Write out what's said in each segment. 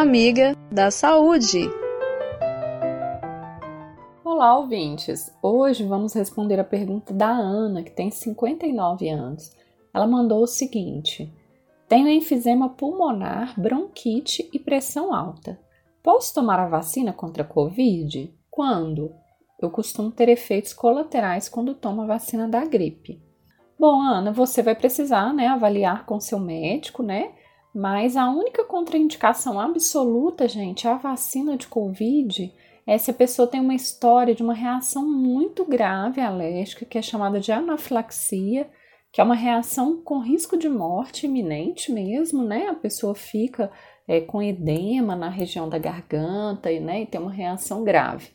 amiga da saúde. Olá, ouvintes! Hoje vamos responder a pergunta da Ana, que tem 59 anos. Ela mandou o seguinte: Tenho enfisema pulmonar, bronquite e pressão alta. Posso tomar a vacina contra a Covid? Quando? Eu costumo ter efeitos colaterais quando tomo a vacina da gripe. Bom, Ana, você vai precisar né, avaliar com seu médico, né? Mas a única contraindicação absoluta, gente, à vacina de Covid é se a pessoa tem uma história de uma reação muito grave alérgica, que é chamada de anafilaxia, que é uma reação com risco de morte iminente mesmo, né? A pessoa fica é, com edema na região da garganta e, né, e tem uma reação grave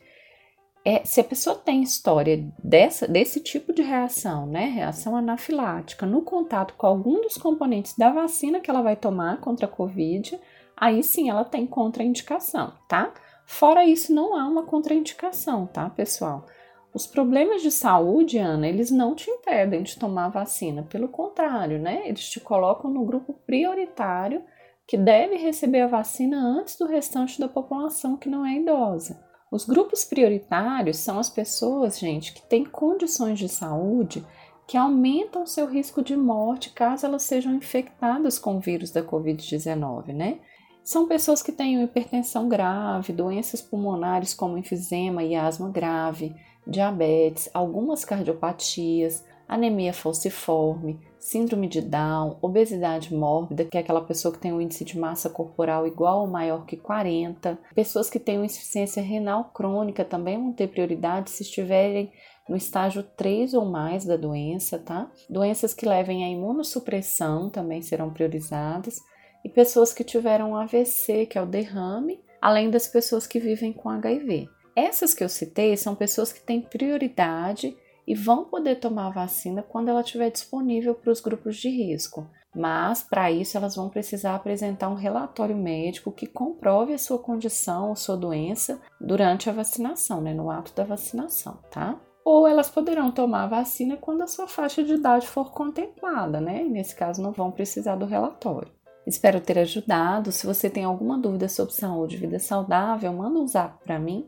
é, se a pessoa tem história dessa, desse tipo de reação, né, reação anafilática, no contato com algum dos componentes da vacina que ela vai tomar contra a Covid, aí sim ela tem contraindicação, tá? Fora isso, não há uma contraindicação, tá, pessoal? Os problemas de saúde, Ana, eles não te impedem de tomar a vacina, pelo contrário, né? Eles te colocam no grupo prioritário que deve receber a vacina antes do restante da população que não é idosa. Os grupos prioritários são as pessoas, gente, que têm condições de saúde que aumentam seu risco de morte caso elas sejam infectadas com o vírus da Covid-19, né? São pessoas que têm hipertensão grave, doenças pulmonares como enfisema e asma grave, diabetes, algumas cardiopatias, anemia falciforme, síndrome de Down, obesidade mórbida, que é aquela pessoa que tem um índice de massa corporal igual ou maior que 40, pessoas que têm insuficiência renal crônica também vão ter prioridade se estiverem no estágio 3 ou mais da doença, tá? Doenças que levem à imunossupressão também serão priorizadas e pessoas que tiveram AVC, que é o derrame, além das pessoas que vivem com HIV. Essas que eu citei são pessoas que têm prioridade e vão poder tomar a vacina quando ela estiver disponível para os grupos de risco. Mas, para isso, elas vão precisar apresentar um relatório médico que comprove a sua condição ou sua doença durante a vacinação, né, no ato da vacinação, tá? Ou elas poderão tomar a vacina quando a sua faixa de idade for contemplada, né? E nesse caso, não vão precisar do relatório. Espero ter ajudado. Se você tem alguma dúvida sobre saúde e vida saudável, manda um zap para mim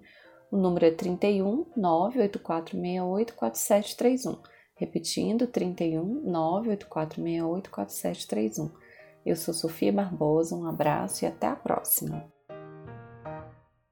o número é 31 98468 4731. Repetindo, 31 98468 4731. Eu sou Sofia Barbosa, um abraço e até a próxima.